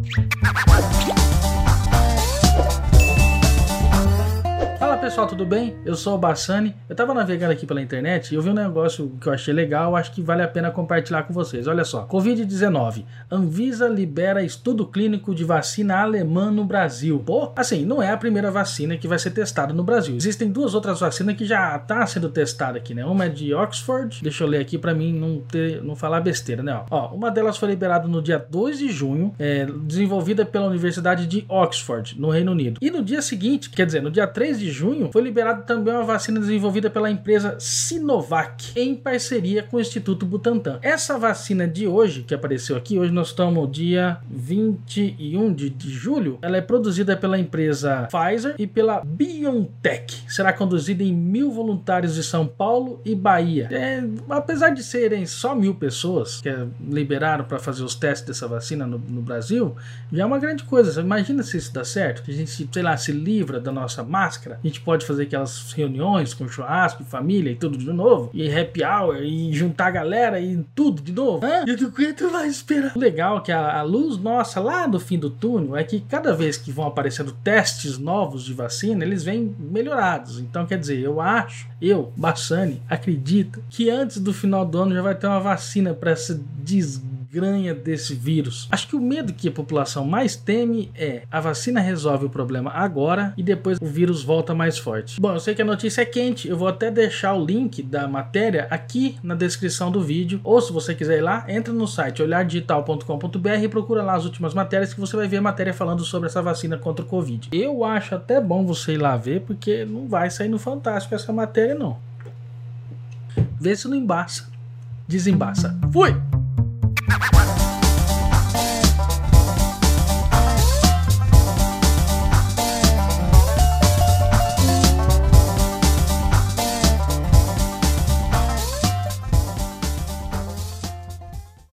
Música pessoal, tudo bem? Eu sou o Bassani. Eu tava navegando aqui pela internet e eu vi um negócio que eu achei legal, acho que vale a pena compartilhar com vocês. Olha só, Covid-19. Anvisa libera estudo clínico de vacina alemã no Brasil. Pô, assim, não é a primeira vacina que vai ser testada no Brasil. Existem duas outras vacinas que já tá sendo testada aqui, né? Uma é de Oxford, deixa eu ler aqui para mim não ter, não falar besteira, né? Ó, uma delas foi liberada no dia 2 de junho, é, desenvolvida pela Universidade de Oxford, no Reino Unido. E no dia seguinte, quer dizer, no dia 3 de junho, junho, foi liberada também uma vacina desenvolvida pela empresa Sinovac, em parceria com o Instituto Butantan. Essa vacina de hoje, que apareceu aqui, hoje nós estamos dia 21 de, de julho, ela é produzida pela empresa Pfizer e pela BioNTech. Será conduzida em mil voluntários de São Paulo e Bahia. É, apesar de serem só mil pessoas que liberaram para fazer os testes dessa vacina no, no Brasil, já é uma grande coisa. Imagina se isso dá certo, a gente, sei lá, se livra da nossa máscara, a gente pode fazer aquelas reuniões com churrasco, família e tudo de novo, e happy hour, e juntar a galera e tudo de novo. Hã? E do que tu vai esperar? O legal é que a, a luz nossa lá do fim do túnel é que cada vez que vão aparecendo testes novos de vacina, eles vêm melhorados. Então, quer dizer, eu acho, eu, Bassani, acredito que antes do final do ano já vai ter uma vacina para essa desgraça granha desse vírus. Acho que o medo que a população mais teme é a vacina resolve o problema agora e depois o vírus volta mais forte. Bom, eu sei que a notícia é quente, eu vou até deixar o link da matéria aqui na descrição do vídeo, ou se você quiser ir lá, entra no site olhardigital.com.br e procura lá as últimas matérias que você vai ver a matéria falando sobre essa vacina contra o Covid. Eu acho até bom você ir lá ver, porque não vai sair no Fantástico essa matéria não. Vê se não embaça. Desembaça. Fui!